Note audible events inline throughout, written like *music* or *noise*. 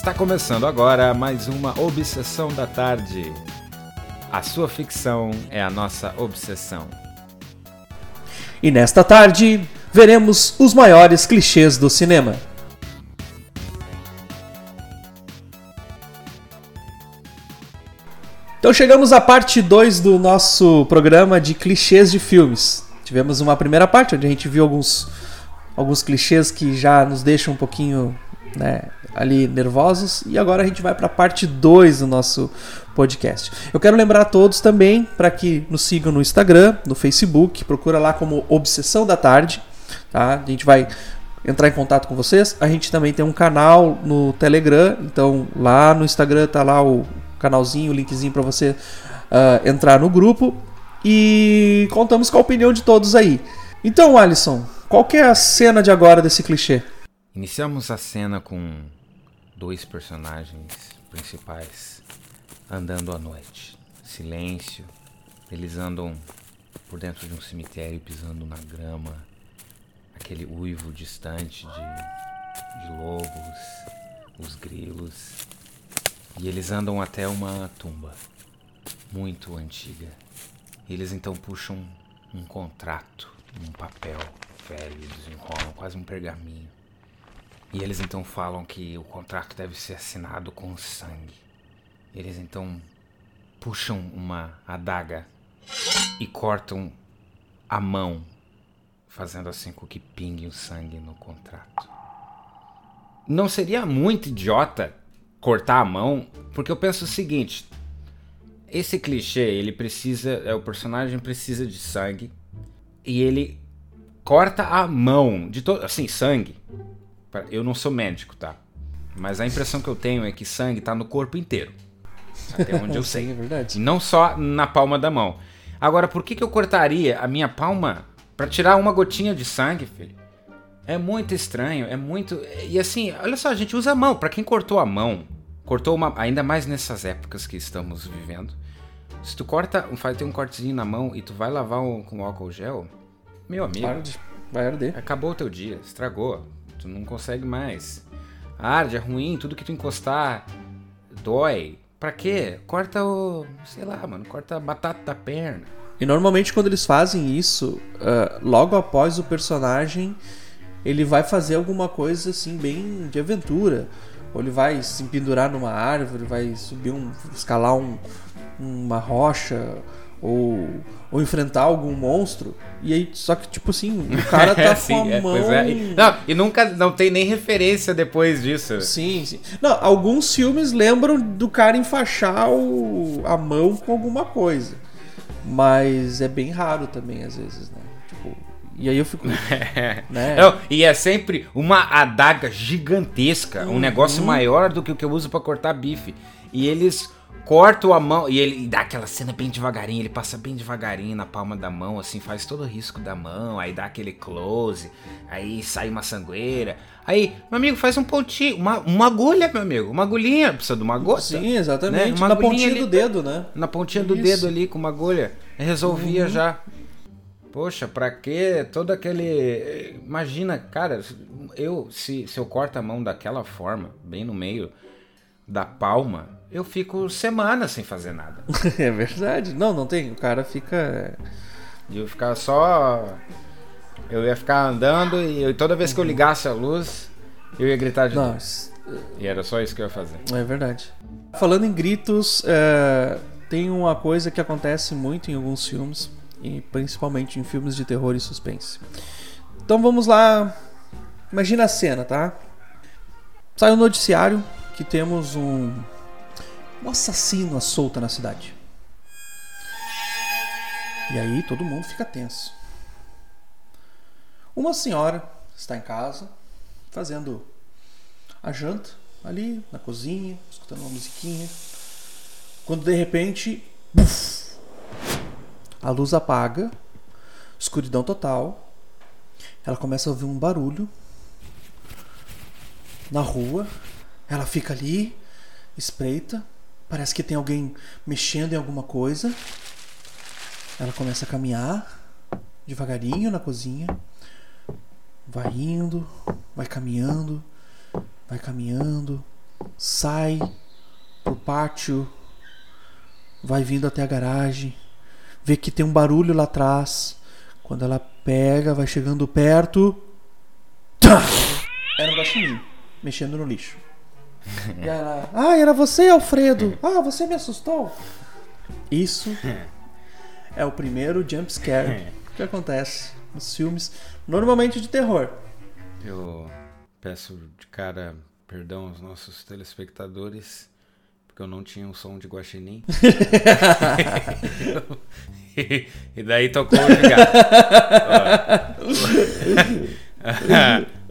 Está começando agora mais uma Obsessão da Tarde. A sua ficção é a nossa obsessão. E nesta tarde, veremos os maiores clichês do cinema. Então chegamos à parte 2 do nosso programa de clichês de filmes. Tivemos uma primeira parte onde a gente viu alguns, alguns clichês que já nos deixam um pouquinho né, ali nervosos. E agora a gente vai para a parte 2 do nosso podcast. Eu quero lembrar a todos também para que nos sigam no Instagram, no Facebook, procura lá como Obsessão da Tarde. Tá? A gente vai entrar em contato com vocês. A gente também tem um canal no Telegram, então lá no Instagram tá lá o canalzinho, o linkzinho para você uh, entrar no grupo e contamos com a opinião de todos aí. Então, Alisson, qual é a cena de agora desse clichê? Iniciamos a cena com dois personagens principais andando à noite. Silêncio. Eles andam por dentro de um cemitério pisando na grama. Aquele uivo distante de, de lobos, os grilos. E eles andam até uma tumba muito antiga. Eles então puxam um contrato, um papel velho, desenrolam quase um pergaminho. E eles então falam que o contrato deve ser assinado com sangue. Eles então puxam uma adaga e cortam a mão, fazendo assim com que pingue o sangue no contrato. Não seria muito idiota cortar a mão, porque eu penso o seguinte: esse clichê, ele precisa, é o personagem precisa de sangue e ele corta a mão de todo, assim, sangue eu não sou médico, tá? Mas a impressão que eu tenho é que sangue tá no corpo inteiro. Até onde eu *laughs* sei. Sim, é verdade. E não só na palma da mão. Agora, por que, que eu cortaria a minha palma para tirar uma gotinha de sangue, filho? É muito estranho, é muito. E assim, olha só, a gente usa a mão. Para quem cortou a mão, cortou uma. Ainda mais nessas épocas que estamos vivendo. Se tu corta, faz tem um cortezinho na mão e tu vai lavar um, com álcool gel, meu amigo. Vai arder. Acabou o teu dia, estragou tu não consegue mais. Arde, é ruim, tudo que tu encostar dói. Pra quê? Corta o. sei lá, mano, corta a batata da perna. E normalmente quando eles fazem isso, uh, logo após o personagem, ele vai fazer alguma coisa assim, bem de aventura. Ou ele vai se pendurar numa árvore, vai subir um. escalar um, uma rocha, ou, ou enfrentar algum monstro. E aí, só que, tipo assim, o cara *laughs* tá é, sim, com a é, mão. É. Não, e nunca não tem nem referência depois disso. Sim, sim. Não, alguns filmes lembram do cara enfaixar o, a mão com alguma coisa. Mas é bem raro também, às vezes, né? Tipo, e aí eu fico. *laughs* né? Não, e é sempre uma adaga gigantesca, uhum. um negócio maior do que o que eu uso para cortar bife. E eles corto a mão e ele dá aquela cena bem devagarinho, ele passa bem devagarinho na palma da mão, assim, faz todo o risco da mão, aí dá aquele close, aí sai uma sangueira. Aí, meu amigo, faz um pontinho, uma, uma agulha, meu amigo, uma agulhinha, precisa de uma gota. Sim, exatamente, né? uma na pontinha ali, do dedo, né? Na pontinha Isso. do dedo ali com uma agulha, resolvia uhum. já. Poxa, pra que todo aquele. Imagina, cara, eu se, se eu corto a mão daquela forma, bem no meio da palma, eu fico semanas sem fazer nada. *laughs* é verdade. Não, não tem. O cara fica. De eu ficar só. Eu ia ficar andando e eu, toda vez que eu ligasse a luz, eu ia gritar de Nossa. E era só isso que eu ia fazer. É verdade. Falando em gritos, é, tem uma coisa que acontece muito em alguns filmes, e principalmente em filmes de terror e suspense. Então vamos lá. Imagina a cena, tá? Sai o um noticiário que temos um um assassino à solta na cidade. E aí todo mundo fica tenso. Uma senhora está em casa, fazendo a janta, ali na cozinha, escutando uma musiquinha. Quando de repente, buf, a luz apaga, escuridão total. Ela começa a ouvir um barulho na rua. Ela fica ali, espreita, Parece que tem alguém mexendo em alguma coisa. Ela começa a caminhar devagarinho na cozinha. Vai indo, vai caminhando, vai caminhando. sai pro pátio, vai vindo até a garagem, vê que tem um barulho lá atrás. Quando ela pega, vai chegando perto. Era um guaxinim mexendo no lixo. E ela, ah, era você, Alfredo. *laughs* Ah, você me assustou. Isso é o primeiro jump scare que acontece nos filmes, normalmente de terror. Eu peço de cara perdão aos nossos telespectadores, porque eu não tinha um som de guaxinim. *laughs* *laughs* e, daí tocou o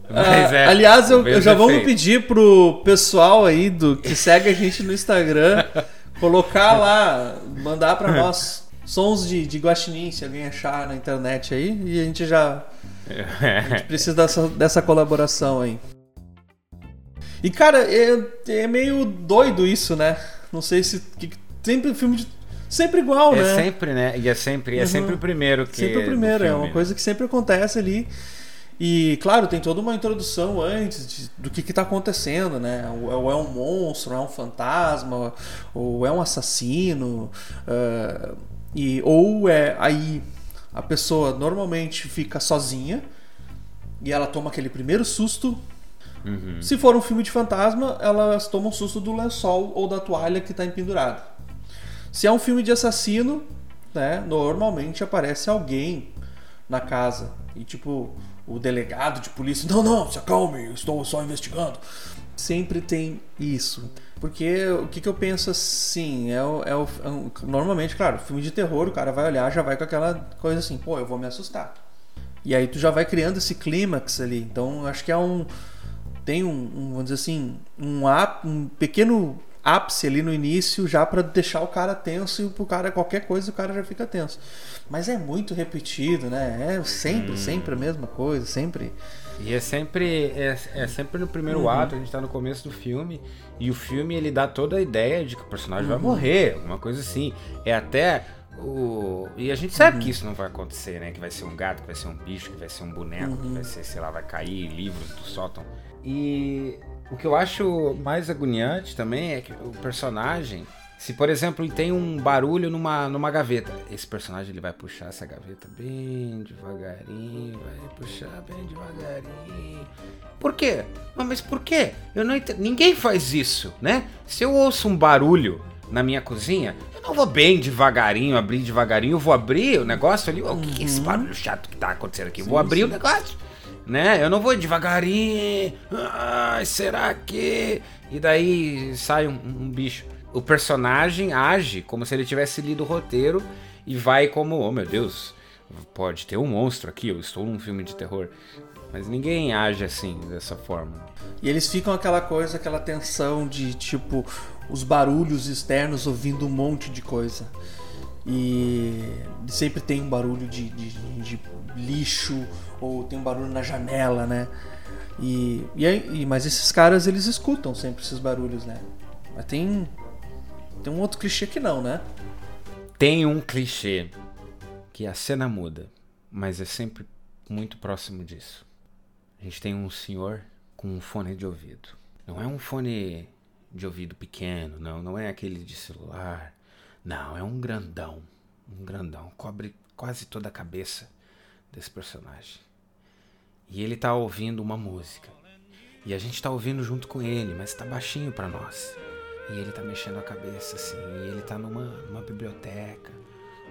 Mas é, aliás, eu, eu já vamos pedir pro pessoal aí do que segue a gente no Instagram *laughs* colocar lá, mandar para nós sons de, de guaxinim, se alguém achar na internet aí, e a gente já a gente precisa dessa, dessa colaboração aí. E cara, é, é meio doido isso, né? Não sei se que, sempre filme de sempre igual, é né? É sempre, né? E é sempre, é uhum. sempre o primeiro que Sempre o primeiro, é uma coisa que sempre acontece ali. E, claro, tem toda uma introdução antes de, do que está acontecendo, né? Ou é um monstro, ou é um fantasma, ou é um assassino. Uh, e, ou é aí a pessoa normalmente fica sozinha e ela toma aquele primeiro susto. Uhum. Se for um filme de fantasma, elas tomam susto do lençol ou da toalha que está empendurada. Se é um filme de assassino, né, normalmente aparece alguém na casa. E tipo, o delegado de polícia, não, não, se acalme, estou só investigando. Sempre tem isso. Porque o que, que eu penso assim, é o, é é normalmente, claro, filme de terror, o cara vai olhar, já vai com aquela coisa assim, pô, eu vou me assustar. E aí tu já vai criando esse clímax ali. Então acho que é um. Tem um, um vamos dizer assim, um, um pequeno ápice ali no início já para deixar o cara tenso e pro cara qualquer coisa o cara já fica tenso. Mas é muito repetido, né? É sempre, hum. sempre a mesma coisa, sempre. E é sempre é, é sempre no primeiro uhum. ato, a gente tá no começo do filme e o filme ele dá toda a ideia de que o personagem uhum. vai morrer, alguma coisa assim. É até o e a gente sabe uhum. que isso não vai acontecer, né? Que vai ser um gato, que vai ser um bicho, que vai ser um boneco, que vai uhum. ser, sei lá, vai cair livros do sótão. E o que eu acho mais agoniante também é que o personagem, se por exemplo ele tem um barulho numa, numa gaveta, esse personagem ele vai puxar essa gaveta bem devagarinho, vai puxar bem devagarinho. Por quê? Mas por quê? Eu não entendo. Ninguém faz isso, né? Se eu ouço um barulho na minha cozinha, eu não vou bem devagarinho, abrir devagarinho, eu vou abrir o negócio ali. O que, que é esse uhum. barulho chato que tá acontecendo aqui? Sim, vou abrir sim. o negócio né? Eu não vou devagarinho. Será que. E daí sai um, um, bicho. O personagem age como se ele tivesse lido o roteiro e vai como, oh meu Deus, pode ter um monstro aqui, eu estou num filme de terror. Mas ninguém age assim, dessa forma. E eles ficam aquela coisa, aquela tensão de tipo os barulhos externos ouvindo um monte de coisa. E sempre tem um barulho de, de, de lixo ou tem um barulho na janela, né? E, e, mas esses caras eles escutam sempre esses barulhos, né? Mas tem tem um outro clichê que não, né? Tem um clichê que a cena muda, mas é sempre muito próximo disso. A gente tem um senhor com um fone de ouvido. Não é um fone de ouvido pequeno, não, não é aquele de celular. Não, é um grandão. Um grandão. Cobre quase toda a cabeça desse personagem. E ele tá ouvindo uma música. E a gente tá ouvindo junto com ele, mas tá baixinho para nós. E ele tá mexendo a cabeça assim, e ele tá numa, numa biblioteca,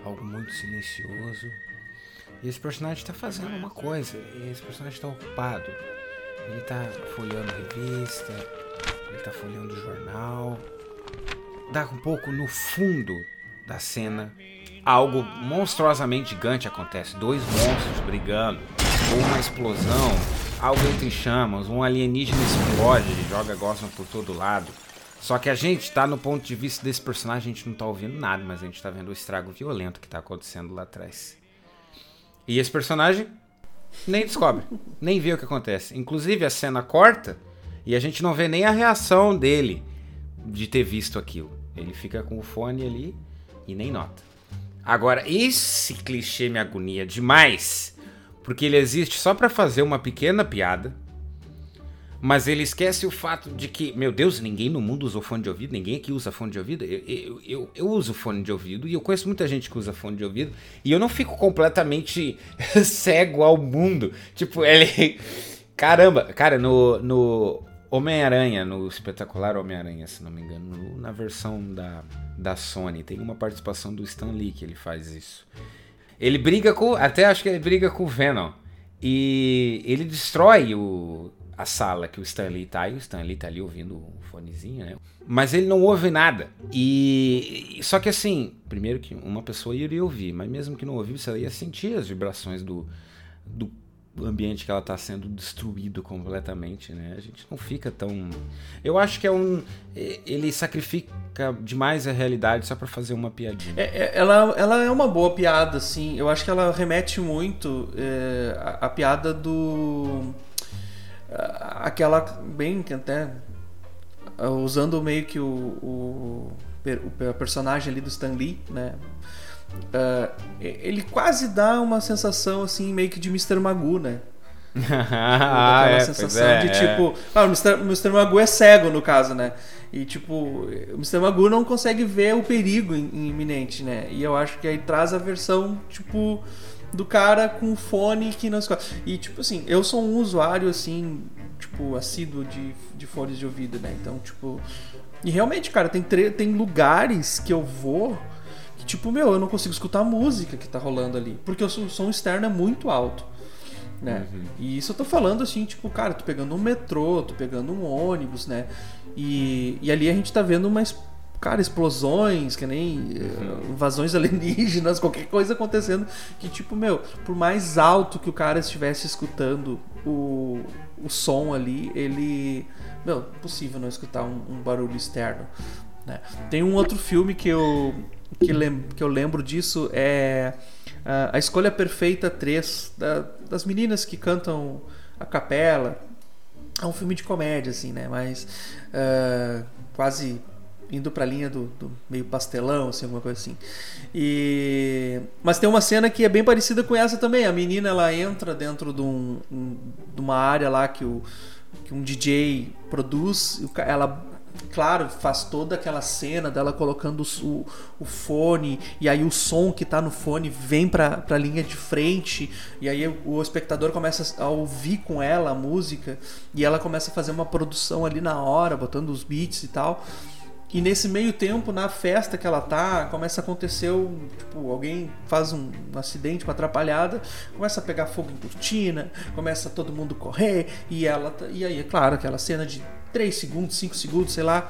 algo muito silencioso. E esse personagem tá fazendo uma coisa, e esse personagem tá ocupado. Ele tá folheando revista, ele tá folheando jornal. Dá um pouco no fundo da cena, algo monstruosamente gigante acontece. Dois monstros brigando ou uma explosão, algo entre chamas, um alienígena explode, joga Gosman por todo lado. Só que a gente tá no ponto de vista desse personagem, a gente não tá ouvindo nada, mas a gente tá vendo o estrago violento que tá acontecendo lá atrás. E esse personagem nem descobre, nem vê o que acontece. Inclusive a cena corta e a gente não vê nem a reação dele de ter visto aquilo. Ele fica com o fone ali e nem nota. Agora, esse clichê me agonia demais porque ele existe só para fazer uma pequena piada, Mas ele esquece o fato de que, meu Deus, ninguém no mundo usou fone de ouvido, ninguém aqui usa fone de ouvido. Eu, eu, eu, eu uso fone de ouvido e eu conheço muita gente que usa fone de ouvido e eu não fico completamente *laughs* cego ao mundo. Tipo, ele. Caramba, cara, no, no Homem-Aranha, no espetacular Homem-Aranha, se não me engano, no, na versão da, da Sony, tem uma participação do Stan Lee que ele faz isso. Ele briga com. Até acho que ele briga com o Venom. E ele destrói o, a sala que o Stanley tá, e o Stanley tá ali ouvindo o fonezinho, né? Mas ele não ouve nada. E só que assim, primeiro que uma pessoa iria ouvir, mas mesmo que não ouvisse, ela ia sentir as vibrações do, do ambiente que ela está sendo destruído completamente, né? A gente não fica tão. Eu acho que é um. Ele sacrifica demais a realidade só para fazer uma piadinha. É, é, ela, ela é uma boa piada, sim. Eu acho que ela remete muito é, piada do aquela bem até usando meio que o, o, o, personagem ali do Stan Lee, né? Uh, ele quase dá uma sensação assim meio que de Mr. Magoo, né? *laughs* ah, aquela é, sensação é, de é. tipo, ah, o Mr. Mr. Magoo é cego no caso, né? E tipo, o Mr. Magoo não consegue ver o perigo iminente, né? E eu acho que aí traz a versão tipo do cara com fone que não escuta. E tipo assim, eu sou um usuário assim tipo, assíduo de, de fones de ouvido, né? Então, tipo. E realmente, cara, tem, tem lugares que eu vou tipo, meu, eu não consigo escutar a música que tá rolando ali. Porque o som externo é muito alto. Né? Uhum. E isso eu tô falando assim, tipo, cara, tô pegando um metrô, tô pegando um ônibus, né? E, e ali a gente tá vendo uma, cara, explosões, que nem uh, invasões *laughs* alienígenas, qualquer coisa acontecendo. Que, tipo, meu, por mais alto que o cara estivesse escutando o, o som ali, ele. Meu, impossível não escutar um, um barulho externo. Né? Tem um outro filme que eu, que, lem, que eu lembro disso, é uh, A Escolha Perfeita 3, da, das meninas que cantam a capela. É um filme de comédia, assim, né? Mas uh, quase indo pra linha do, do, meio pastelão, assim, alguma coisa assim. E... Mas tem uma cena que é bem parecida com essa também. A menina, ela entra dentro de, um, um, de uma área lá que, o, que um DJ produz. Ela, claro, faz toda aquela cena dela colocando o, o fone. E aí o som que tá no fone vem pra, pra linha de frente. E aí o espectador começa a ouvir com ela a música. E ela começa a fazer uma produção ali na hora, botando os beats e tal. E nesse meio tempo, na festa que ela tá, começa a acontecer, tipo, alguém faz um, um, acidente, uma atrapalhada, começa a pegar fogo em cortina, começa todo mundo correr, e ela tá, e aí, é claro, aquela cena de 3 segundos, 5 segundos, sei lá,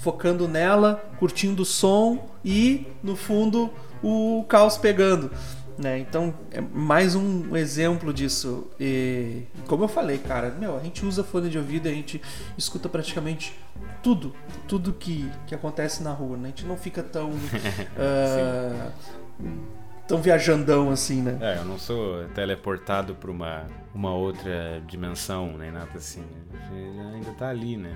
focando nela, curtindo o som e no fundo o caos pegando. Né? Então é mais um exemplo disso. E como eu falei, cara, meu, a gente usa fone de ouvido, a gente escuta praticamente tudo, tudo que, que acontece na rua, né? A gente não fica tão *laughs* uh, tão viajandão assim, né? É, eu não sou teleportado para uma uma outra dimensão nem nada assim. ainda tá ali, né?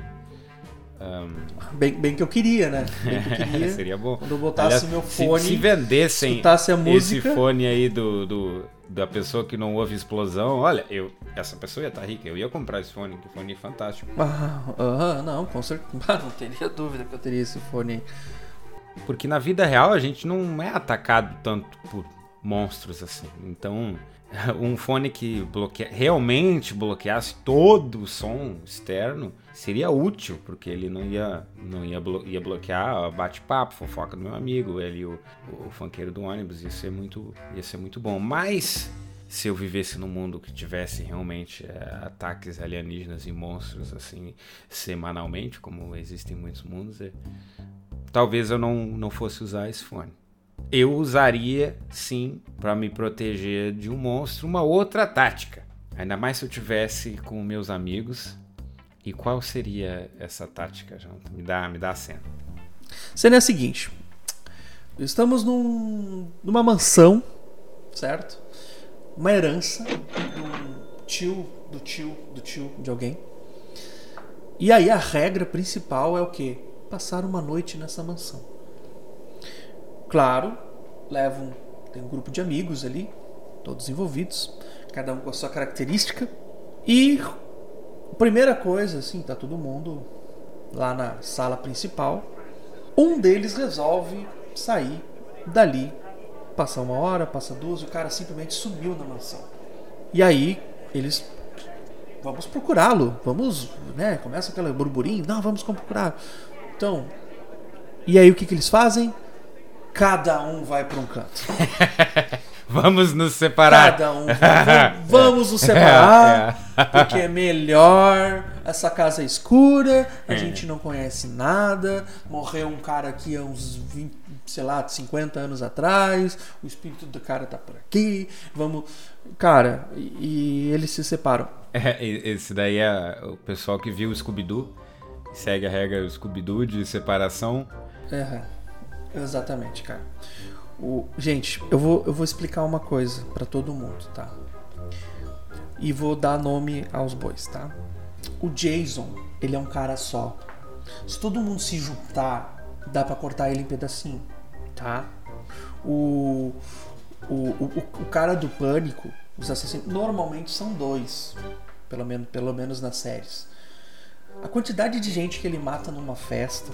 Um... Bem, bem que eu queria, né? *laughs* Bem que eu queria. *laughs* Seria bom. Quando eu botasse Aliás, meu fone. Se, se vendessem música... esse fone aí do, do, da pessoa que não ouve explosão, olha, eu, essa pessoa ia estar tá rica, eu ia comprar esse fone, que fone fantástico. Ah, ah não, com certeza. *laughs* Ah, não teria dúvida que eu teria esse fone aí. Porque na vida real a gente não é atacado tanto por monstros assim. Então, *laughs* um fone que realmente bloqueasse todo o som externo seria útil, porque ele não ia, não ia, blo ia bloquear bate-papo, fofoca do meu amigo, ele o, o funkeiro do ônibus, ia ser muito, ia ser muito bom. Mas se eu vivesse num mundo que tivesse realmente é, ataques alienígenas e monstros assim semanalmente, como existem em muitos mundos, é, talvez eu não, não fosse usar esse fone. Eu usaria sim para me proteger de um monstro uma outra tática. Ainda mais se eu tivesse com meus amigos e qual seria essa tática, Jonathan? Me dá, me dá a cena. A cena é a seguinte: estamos num, numa mansão, certo? Uma herança do tio, do tio, do tio de alguém. E aí a regra principal é o que? Passar uma noite nessa mansão. Claro, levam tem um grupo de amigos ali, todos envolvidos, cada um com a sua característica, e Primeira coisa, assim, tá todo mundo lá na sala principal. Um deles resolve sair dali. Passa uma hora, passa duas, o cara simplesmente sumiu na mansão. E aí eles vamos procurá-lo, vamos, né? Começa aquele burburinho, não, vamos procurar. Então, e aí o que, que eles fazem? Cada um vai para um canto. *laughs* vamos nos separar. Cada um. Vamos, vamos nos *laughs* separar. É, é. *laughs* Porque é melhor. Essa casa é escura. A é. gente não conhece nada. Morreu um cara aqui há uns 20, sei lá, 50 anos atrás. O espírito do cara tá por aqui. Vamos. Cara, e, e eles se separam. É, esse daí é o pessoal que viu o Scooby-Doo. Segue a regra Scooby-Doo de separação. É, exatamente, cara. O, gente, eu vou, eu vou explicar uma coisa para todo mundo, tá? E vou dar nome aos bois, tá? O Jason, ele é um cara só. Se todo mundo se juntar, dá para cortar ele em pedacinho, tá? O, o, o, o cara do pânico, os assassinos, normalmente são dois, pelo menos, pelo menos nas séries. A quantidade de gente que ele mata numa festa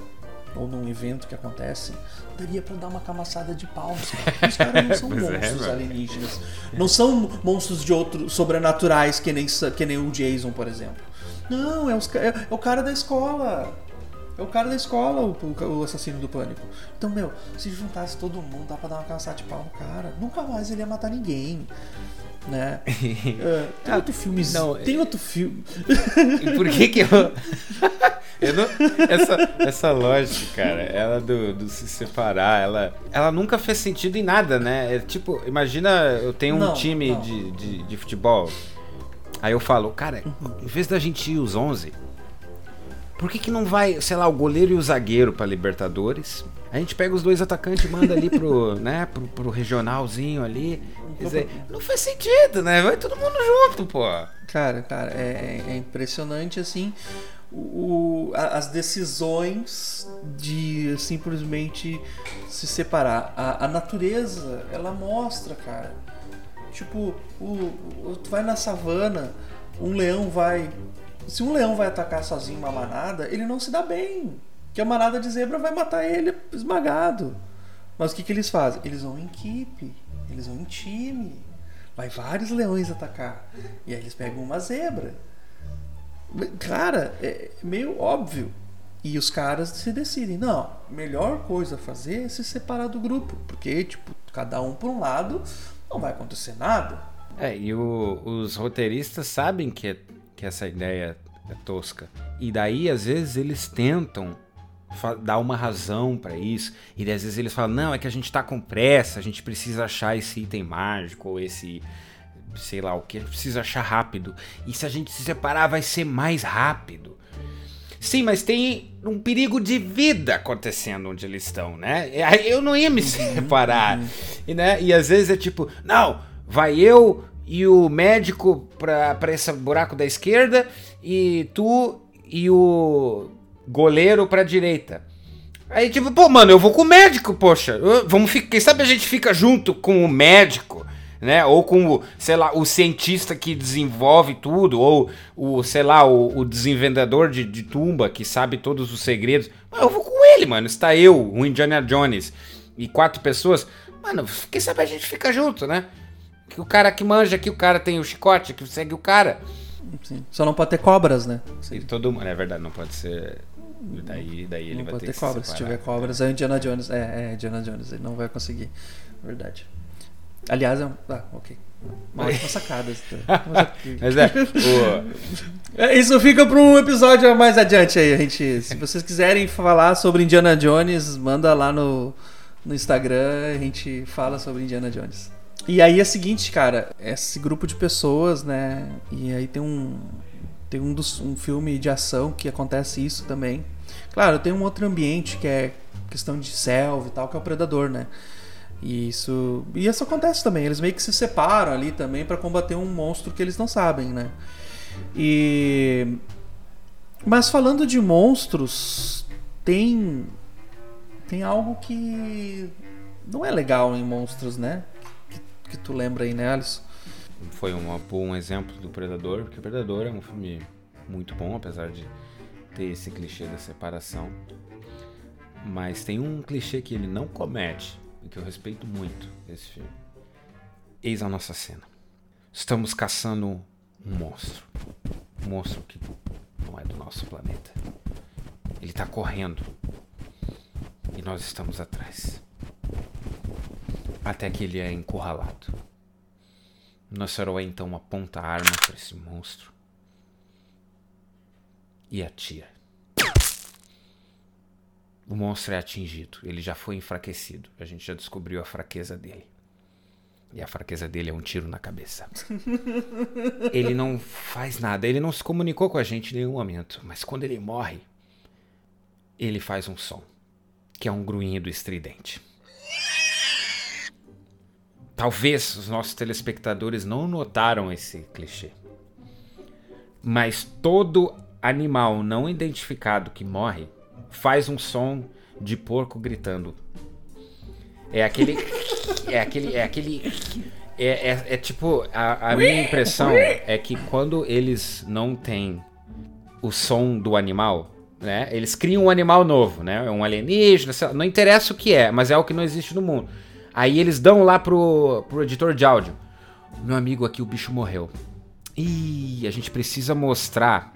ou num evento que acontece, daria para dar uma camaçada de pau. Os caras não são *laughs* é, monstros é, alienígenas. Não são monstros de outros sobrenaturais que nem, que nem o Jason, por exemplo. Não, é, os, é, é o cara da escola. É o cara da escola, o, o, o, assassino do pânico. Então, meu, se juntasse todo mundo, dá pra dar uma caçada de pau no cara. Nunca mais ele ia matar ninguém. Né? uh, *laughs* tem outro filme. Não, tem outro filme. Por que que *laughs* eu. Não, essa, essa lógica, cara, ela do, do, se separar, ela, ela nunca fez sentido em nada, né? É tipo, imagina eu tenho um não, time não. De, de, de, futebol. Aí eu falo, cara, em vez da gente ir os 11, por que, que não vai, sei lá, o goleiro e o zagueiro pra Libertadores? A gente pega os dois atacantes e manda ali pro, *laughs* né, pro, pro regionalzinho ali. Dizer, não faz sentido, né? Vai todo mundo junto, pô. Cara, cara, é, é impressionante assim o, as decisões de simplesmente se separar. A, a, natureza, ela mostra, cara. Tipo, o, o, tu vai na savana, um leão vai. Se um leão vai atacar sozinho uma manada, ele não se dá bem. Que a manada de zebra vai matar ele esmagado. Mas o que, que eles fazem? Eles vão em equipe, eles vão em time. Vai vários leões atacar. E aí eles pegam uma zebra. Cara, é meio óbvio. E os caras se decidem, não, melhor coisa a fazer é se separar do grupo, porque tipo, cada um por um lado, não vai acontecer nada. É, e o, os roteiristas sabem que, é, que essa ideia é tosca. E daí, às vezes, eles tentam dar uma razão para isso. E às vezes eles falam: não, é que a gente tá com pressa, a gente precisa achar esse item mágico ou esse sei lá o que, a gente precisa achar rápido. E se a gente se separar, vai ser mais rápido. Sim, mas tem um perigo de vida acontecendo onde eles estão, né? Eu não ia me uhum, separar. Uhum. E, né? e às vezes é tipo, não, vai eu e o médico pra, pra esse buraco da esquerda e tu e o goleiro pra direita. Aí tipo, pô, mano, eu vou com o médico, poxa. Vamos ficar, quem sabe a gente fica junto com o médico né? Ou com o, sei lá, o cientista que desenvolve tudo, ou o, sei lá, o, o desenvendedor de, de, tumba que sabe todos os segredos. eu vou com ele, mano. Está eu, o Indiana Jones e quatro pessoas. Mano, quem sabe a gente fica junto, né? Que o cara que manja, que o cara tem o chicote, que segue o cara. Sim. Só não pode ter cobras, né? Sim. todo mundo, é verdade, não pode ser. Daí, daí ele não vai ter, ter cobras. Se tiver cobras, é Indiana Jones. É, é Indiana Jones, ele não vai conseguir. Verdade. Aliás, é um. Ah, ok. Uma *laughs* ótima *laughs* sacada. Mas é. O... É, isso fica para um episódio mais adiante aí, a gente. Se vocês quiserem falar sobre Indiana Jones, manda lá no, no Instagram, a gente fala sobre Indiana Jones. E aí é o seguinte, cara, esse grupo de pessoas, né? E aí tem um. Tem um, dos, um filme de ação que acontece isso também. Claro, tem um outro ambiente que é questão de selva e tal, que é o predador, né? E isso, e isso acontece também. Eles meio que se separam ali também para combater um monstro que eles não sabem, né? E mas falando de monstros, tem tem algo que não é legal em monstros, né? Que, que tu lembra aí, né, Alisson? Foi um, um exemplo do Predador, porque o Predador é um filme muito bom, apesar de ter esse clichê da separação. Mas tem um clichê que ele não comete e que eu respeito muito esse filme. Eis a nossa cena. Estamos caçando um monstro. Um monstro que não é do nosso planeta. Ele está correndo. E nós estamos atrás. Até que ele é encurralado. Nosso herói então aponta a arma para esse monstro e atira. O monstro é atingido, ele já foi enfraquecido. A gente já descobriu a fraqueza dele. E a fraqueza dele é um tiro na cabeça. *laughs* ele não faz nada, ele não se comunicou com a gente em nenhum momento. Mas quando ele morre, ele faz um som, que é um grunhido estridente. Talvez os nossos telespectadores não notaram esse clichê. Mas todo animal não identificado que morre faz um som de porco gritando. É aquele. É aquele. É aquele. É, é, é tipo. A, a minha impressão é que quando eles não têm o som do animal, né? Eles criam um animal novo, né? Um alienígena, não interessa o que é, mas é o que não existe no mundo. Aí eles dão lá pro, pro editor de áudio. Meu amigo aqui, o bicho morreu. E a gente precisa mostrar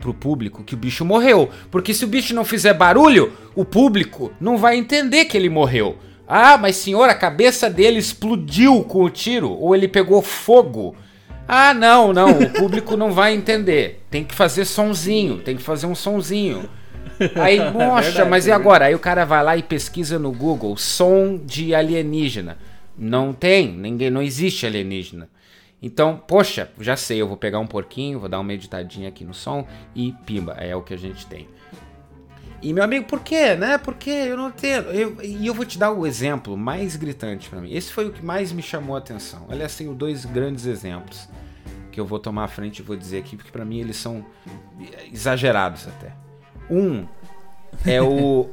pro público que o bicho morreu. Porque se o bicho não fizer barulho, o público não vai entender que ele morreu. Ah, mas senhor, a cabeça dele explodiu com o tiro ou ele pegou fogo. Ah, não, não, o público não vai entender. Tem que fazer sonzinho, tem que fazer um sonzinho. Aí, *laughs* nossa, mas e agora? Aí o cara vai lá e pesquisa no Google som de alienígena. Não tem, ninguém, não existe alienígena. Então, poxa, já sei, eu vou pegar um porquinho, vou dar uma meditadinha aqui no som e pimba, é o que a gente tem. E meu amigo, por quê, né? Porque eu não tenho. E eu vou te dar o exemplo mais gritante para mim. Esse foi o que mais me chamou a atenção. Aliás, tenho dois grandes exemplos que eu vou tomar à frente e vou dizer aqui, porque para mim eles são exagerados até. Um é o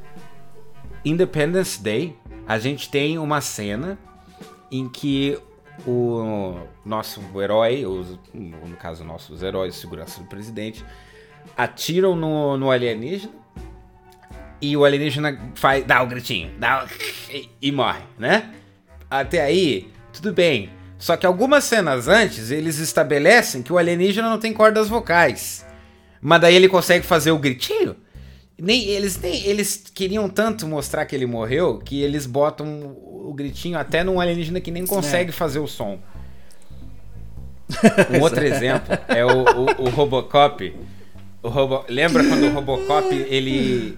*laughs* Independence Day. A gente tem uma cena em que o nosso herói, os, no caso nossos heróis segurança do presidente, atiram no, no alienígena e o alienígena faz, dá o um gritinho, dá e, e morre, né? Até aí, tudo bem. Só que algumas cenas antes, eles estabelecem que o alienígena não tem cordas vocais. Mas daí ele consegue fazer o gritinho. Nem, eles, nem, eles queriam tanto mostrar que ele morreu que eles botam o, gritinho até num alienígena que nem consegue é. fazer o som. *laughs* Um outro exemplo é o, o, o Robocop. O Robo... Lembra quando o Robocop ele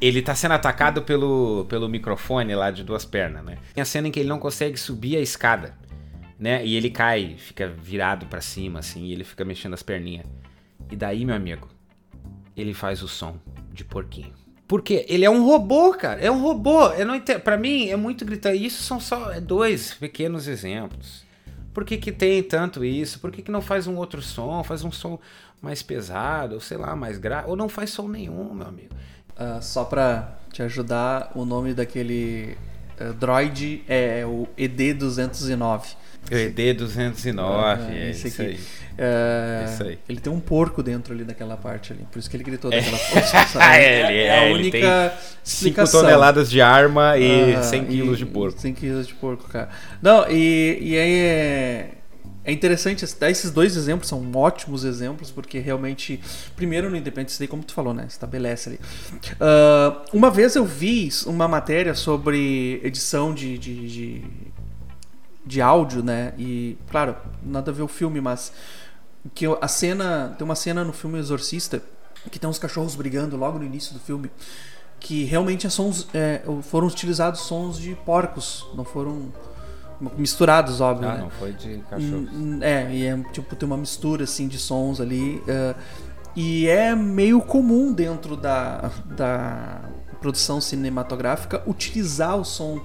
ele tá sendo atacado pelo, pelo microfone lá de duas pernas, né? Tem a cena em que ele não consegue subir a escada, né? E ele cai, fica virado para cima assim, e ele fica mexendo as perninhas. E daí, meu amigo, ele faz o som de porquinho. Porque ele é um robô, cara. É um robô. Eu não entendo. Pra mim é muito gritar. Isso são só dois pequenos exemplos. Por que, que tem tanto isso? Por que, que não faz um outro som? Faz um som mais pesado, ou sei lá, mais grave. Ou não faz som nenhum, meu amigo. Uh, só pra te ajudar, o nome daquele uh, droid é o ED209. O ED209, uh, é esse isso aqui. aí. É, isso aí. Ele tem um porco dentro ali daquela parte ali. Por isso que ele gritou daquela é. força. *laughs* é, ele, é, é a única 5 toneladas de arma e uh, 100 quilos de porco. 100 quilos de porco, cara. Não, e, e aí é. É interessante, esses dois exemplos são ótimos exemplos, porque realmente, primeiro no Independence Day, como tu falou, né? Estabelece ali. Uh, uma vez eu vi uma matéria sobre edição de, de, de, de áudio, né? E, claro, nada a ver o filme, mas que a cena tem uma cena no filme Exorcista que tem uns cachorros brigando logo no início do filme que realmente é sons, é, foram utilizados sons de porcos não foram misturados óbvio ah, né? não foi de cachorros é e é tipo tem uma mistura assim de sons ali uh, e é meio comum dentro da, da produção cinematográfica utilizar o som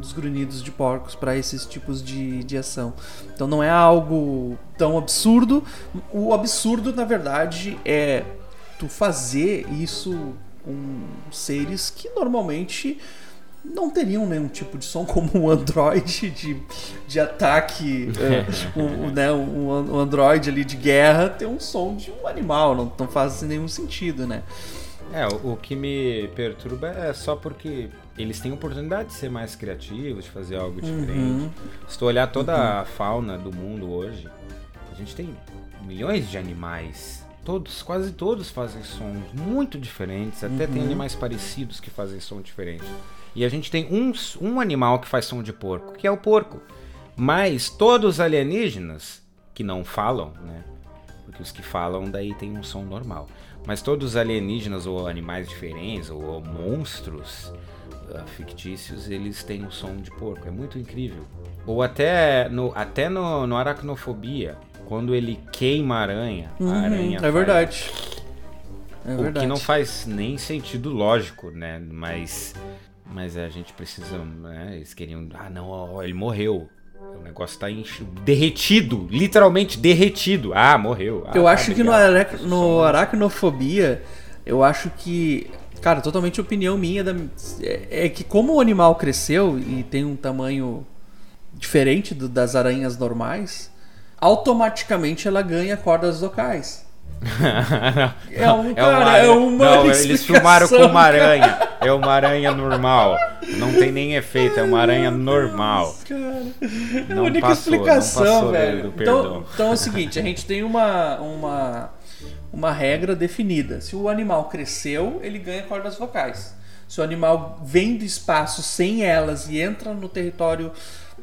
dos grunhidos de porcos para esses tipos de, de ação. Então não é algo tão absurdo. O absurdo, na verdade, é tu fazer isso com seres que normalmente não teriam nenhum tipo de som *laughs* como um Android de, de ataque, *laughs* um, né, um, um, Android ali de guerra ter um som de um animal, não, não faz nenhum sentido, né? É, o, o que me perturba é só porque eles têm oportunidade de ser mais criativos, de fazer algo uhum. diferente. Uhum. Se tu olhar toda uhum. a fauna do mundo hoje, a gente tem milhões de animais. Todos, quase todos fazem sons muito diferentes. Até uhum. tem animais parecidos que fazem som diferente. E a gente tem um, um animal que faz som de porco, que é o porco. Mas todos os alienígenas que não falam, né? Porque os que falam daí tem um som normal. Mas todos os alienígenas ou animais diferentes ou, ou monstros fictícios, eles têm um som de porco. É muito incrível. Ou até no, até no, no Aracnofobia, quando ele queima a aranha, uhum, a aranha. É verdade. É o verdade. que não faz nem sentido lógico, né? Mas mas a gente precisa, né? Eles queriam. Ah, não, ó, ele morreu. O negócio tá enche... derretido, literalmente derretido. Ah, morreu. Ah, eu tá, acho que no, arac... no aracnofobia, eu acho que. Cara, totalmente opinião minha. Da... É, é que como o animal cresceu e tem um tamanho diferente do, das aranhas normais, automaticamente ela ganha cordas vocais. *laughs* é um, cara, é, uma, é uma Não, eles filmaram com uma *laughs* aranha. É uma aranha normal. Não tem nem efeito, é uma aranha normal. Cara, é a única passou, explicação, velho. Do, do então, então é o seguinte, a gente tem uma, uma, uma regra definida. Se o animal cresceu, ele ganha cordas vocais. Se o animal vem do espaço sem elas e entra no território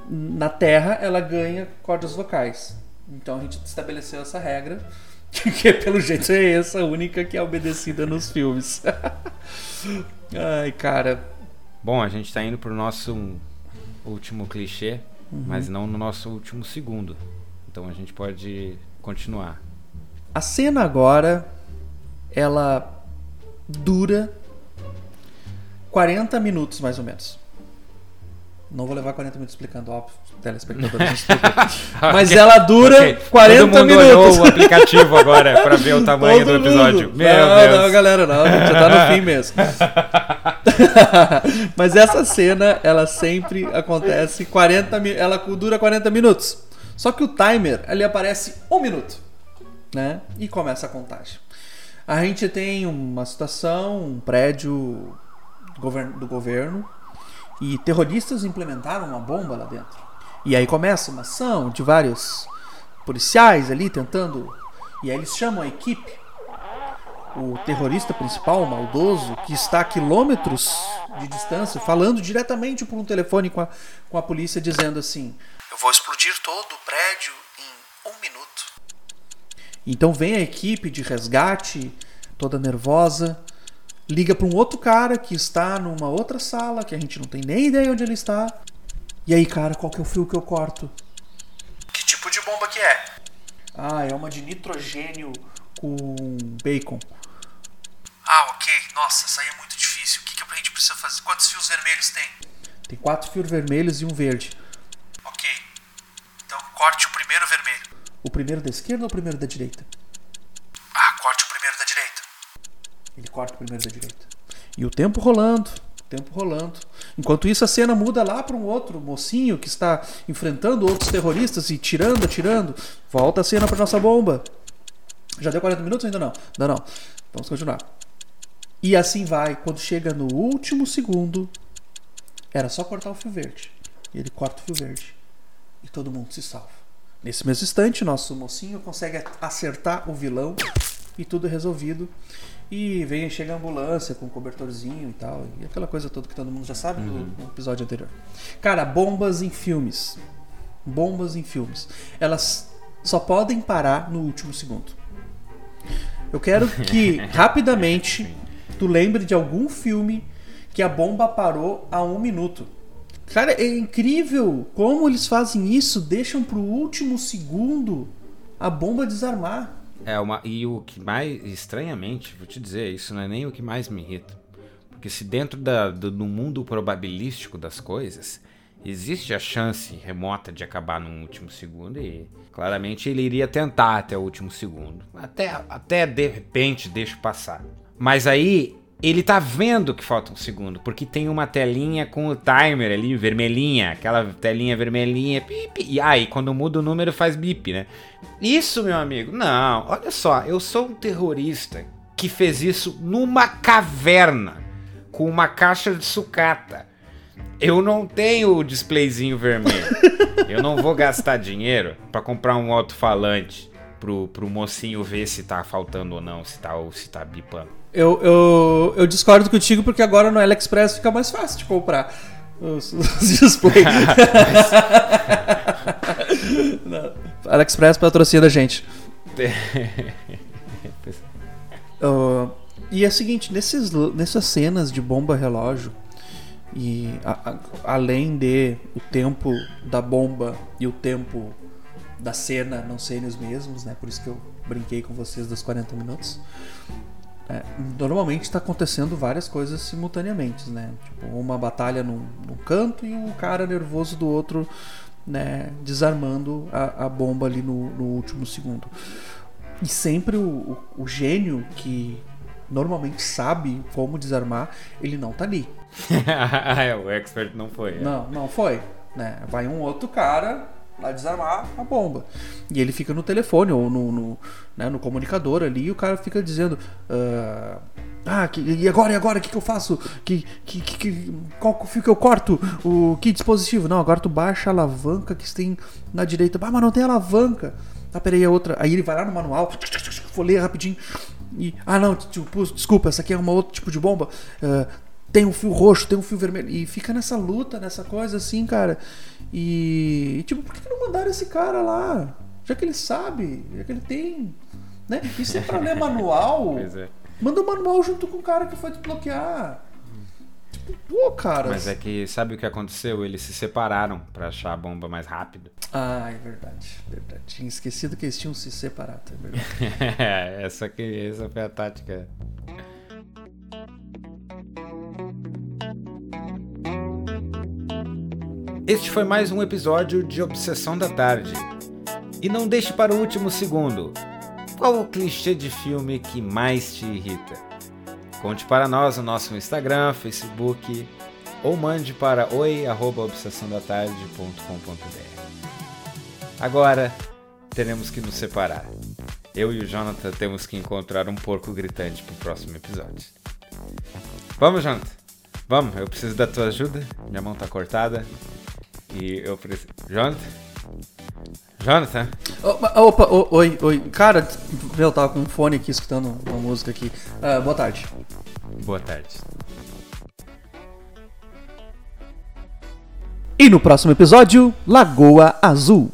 na Terra, ela ganha cordas vocais. Então a gente estabeleceu essa regra *laughs* que pelo jeito é essa única que é obedecida nos filmes. *laughs* Ai, cara. Bom, a gente tá indo pro nosso último clichê, uhum. mas não no nosso último segundo. Então a gente pode continuar. A cena agora ela dura 40 minutos mais ou menos. Não vou levar 40 minutos explicando, óbvio, telespectadores explicam. *laughs* Mas ela dura okay. 40 Todo mundo minutos. olhou o aplicativo agora para ver o *laughs* tamanho Todo do episódio. Mundo. Meu não, Deus. não, galera, não, já tá no fim mesmo. *laughs* Mas essa cena, ela sempre acontece 40 ela dura 40 minutos. Só que o timer, ali aparece um minuto, né? E começa a contagem. A gente tem uma situação, um prédio do governo e terroristas implementaram uma bomba lá dentro. E aí começa uma ação de vários policiais ali tentando. E aí eles chamam a equipe. O terrorista principal, o maldoso, que está a quilômetros de distância, falando diretamente por um telefone com a, com a polícia, dizendo assim: Eu vou explodir todo o prédio em um minuto. Então vem a equipe de resgate, toda nervosa, liga para um outro cara que está numa outra sala, que a gente não tem nem ideia onde ele está. E aí, cara, qual que é o fio que eu corto? Que tipo de bomba que é? Ah, é uma de nitrogênio com bacon. Ah, ok. Nossa, essa aí é muito difícil. O que, que a gente precisa fazer? Quantos fios vermelhos tem? Tem quatro fios vermelhos e um verde. Ok. Então corte o primeiro vermelho. O primeiro da esquerda ou o primeiro da direita? Ah, corte o primeiro da direita. Ele corta o primeiro da direita. E o tempo rolando, o tempo rolando. Enquanto isso, a cena muda lá para um outro mocinho que está enfrentando outros terroristas e tirando, atirando. Volta a cena para nossa bomba. Já deu 40 minutos ainda não? Ainda não. Vamos continuar. E assim vai. Quando chega no último segundo, era só cortar o fio verde. E ele corta o fio verde. E todo mundo se salva. Nesse mesmo instante, nosso mocinho consegue acertar o vilão e tudo resolvido. E vem, chega a ambulância com um cobertorzinho e tal. E aquela coisa toda que todo mundo já sabe uhum. no episódio anterior. Cara, bombas em filmes. Bombas em filmes. Elas só podem parar no último segundo. Eu quero que *laughs* rapidamente tu lembre de algum filme que a bomba parou a um minuto. Cara, é incrível como eles fazem isso, deixam pro último segundo a bomba desarmar. É uma e o que mais estranhamente, vou te dizer, isso não é nem o que mais me irrita. Porque se dentro da, do, do mundo probabilístico das coisas, existe a chance remota de acabar no último segundo e claramente ele iria tentar até o último segundo. Até, até de repente deixa passar. Mas aí ele tá vendo que falta um segundo, porque tem uma telinha com o timer ali, vermelhinha, aquela telinha vermelhinha, bip, e aí quando muda o número faz bip, né? Isso, meu amigo, não, olha só, eu sou um terrorista que fez isso numa caverna com uma caixa de sucata. Eu não tenho o displayzinho vermelho. *laughs* eu não vou gastar dinheiro para comprar um alto-falante pro, pro mocinho ver se tá faltando ou não, se tá ou se tá bipando. Eu, eu, eu discordo contigo porque agora no AliExpress fica mais fácil de comprar os, os displays. *laughs* AliExpress patrocina a gente. *laughs* uh, e é o seguinte, nesses, nessas cenas de bomba relógio, e a, a, além de o tempo da bomba e o tempo da cena não serem os mesmos, né? Por isso que eu brinquei com vocês dos 40 minutos. É, normalmente está acontecendo várias coisas simultaneamente, né? Tipo, uma batalha num, num, canto e um cara nervoso do outro, né? Desarmando a, a bomba ali no, no, último segundo. E sempre o, o, o, gênio que normalmente sabe como desarmar, ele não tá ali. *laughs* é, o expert não foi. É. Não, não foi. Né? Vai um outro cara lá desarmar a bomba. E ele fica no telefone ou no, no, né, no comunicador ali e o cara fica dizendo. Uh, ah, que, e agora, e agora, o que, que eu faço? Que, que, que, qual fio que eu corto? O que dispositivo? Não, agora tu baixa a alavanca que tem na direita. Ah, mas não tem alavanca. Ah, peraí, é outra. Aí ele vai lá no manual, folheia rapidinho. E, ah, não, tipo, desculpa, essa aqui é uma outro tipo de bomba. Uh, tem um fio roxo, tem um fio vermelho. E fica nessa luta, nessa coisa assim, cara. E, tipo, por que não mandaram esse cara lá? Já que ele sabe, já que ele tem. Né? E se é pra ler *laughs* manual, é. manda o manual junto com o cara que foi desbloquear. Tipo, pô, cara. Mas é que sabe o que aconteceu? Eles se separaram para achar a bomba mais rápido. Ah, é verdade, verdade. Tinha esquecido que eles tinham se separado, é verdade. *laughs* é, essa, que, essa foi a tática. Este foi mais um episódio de Obsessão da Tarde. E não deixe para o último segundo. Qual o clichê de filme que mais te irrita? Conte para nós no nosso Instagram, Facebook ou mande para oi@obsessãodatarde.com.br. Agora teremos que nos separar. Eu e o Jonathan temos que encontrar um porco gritante para o próximo episódio. Vamos, Jonathan? Vamos, eu preciso da tua ajuda. Minha mão tá cortada. E eu preciso. Jonathan? Jonathan? Opa, opa oi, oi. Cara, eu tava com um fone aqui escutando uma música aqui. Uh, boa tarde. Boa tarde. E no próximo episódio, Lagoa Azul.